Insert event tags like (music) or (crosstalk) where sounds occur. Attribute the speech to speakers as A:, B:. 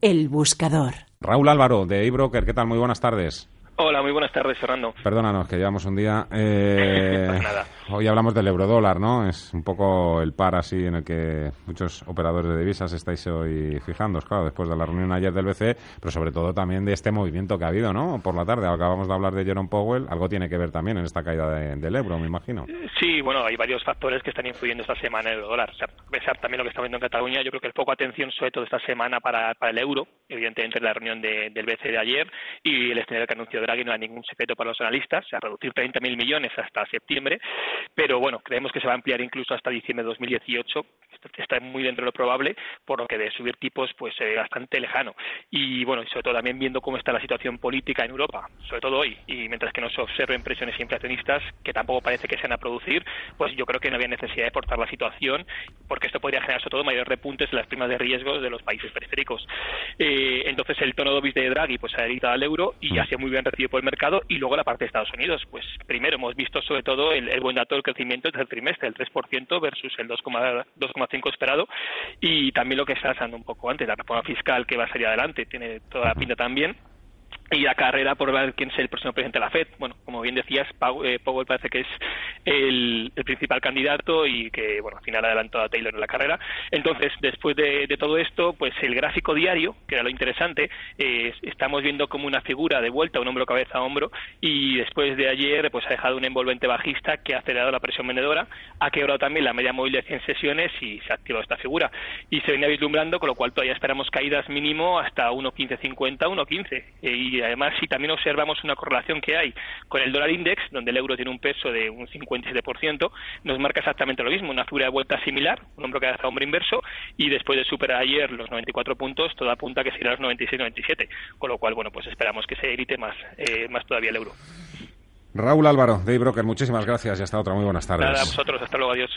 A: El buscador.
B: Raúl Álvaro, de eBroker, ¿qué tal? Muy buenas tardes.
C: Hola, muy buenas tardes, Fernando.
B: Perdónanos, que llevamos un día. (laughs) Eh,
C: nada.
B: Hoy hablamos del eurodólar, ¿no? Es un poco el par así en el que muchos operadores de divisas estáis hoy fijando, claro, después de la reunión ayer del BCE, pero sobre todo también de este movimiento que ha habido, ¿no? Por la tarde, acabamos de hablar de Jerome Powell, algo tiene que ver también en esta caída de- del euro, me imagino.
C: Sí, bueno, hay varios factores que están influyendo esta semana en el dólar. O sea, a pesar también lo que está viendo en Cataluña, yo creo que el foco de atención, sobre todo esta semana, para, para el euro, evidentemente la reunión de- del BCE de ayer y el escenario que anunció Draghi no era ningún secreto para los analistas, o sea, reducir 30.000 millones hasta septiembre, pero bueno, creemos que se va a ampliar incluso hasta diciembre de 2018, esto está muy dentro de lo probable, por lo que de subir tipos pues bastante lejano. Y bueno, y sobre todo también viendo cómo está la situación política en Europa, sobre todo hoy, y mientras que no se observen presiones inflacionistas, que tampoco parece que se van a producir, pues yo creo que no había necesidad de forzar la situación, porque esto podría generar sobre todo mayores repuntes en las primas de riesgo de los países periféricos. Eh, entonces el tono dovish de Draghi pues ha editado al euro y ha sido muy bien recibido por el mercado y luego la parte de Estados Unidos, pues primero hemos visto sobre todo el, el buen dato del crecimiento del trimestre, el 3% versus el 2,5 2,5 esperado. Y también lo que está pasando un poco antes, la reforma fiscal que va a salir adelante, tiene toda la pinta también y la carrera por ver quién es el próximo presidente de la FED. Bueno, como bien decías, eh, Powell parece que es el, principal candidato y que, bueno, al final adelantó a Taylor en la carrera. Entonces, después de, de todo esto, pues el gráfico diario, que era lo interesante, eh, estamos viendo como una figura de vuelta, un hombro cabeza a hombro, y después de ayer, pues ha dejado un envolvente bajista que ha acelerado la presión vendedora, ha quebrado también la media móvil de 100 sesiones y se ha activado esta figura. Y se venía vislumbrando, con lo cual todavía esperamos caídas mínimo hasta 1.1550, 1.15. Eh, y además, si también observamos una correlación que hay con el dólar index, donde el euro tiene un peso de un 57%, nos marca exactamente lo mismo, una figura de vuelta similar, un hombro que hace hombro inverso, y después de superar ayer los 94 puntos, todo apunta a que será los 96-97. Con lo cual, bueno, pues esperamos que se debilite más, eh, más todavía el euro.
B: Raúl Álvaro, de eBroker, muchísimas gracias y hasta otra. Muy buenas tardes.
C: Nada, a vosotros, hasta luego, adiós.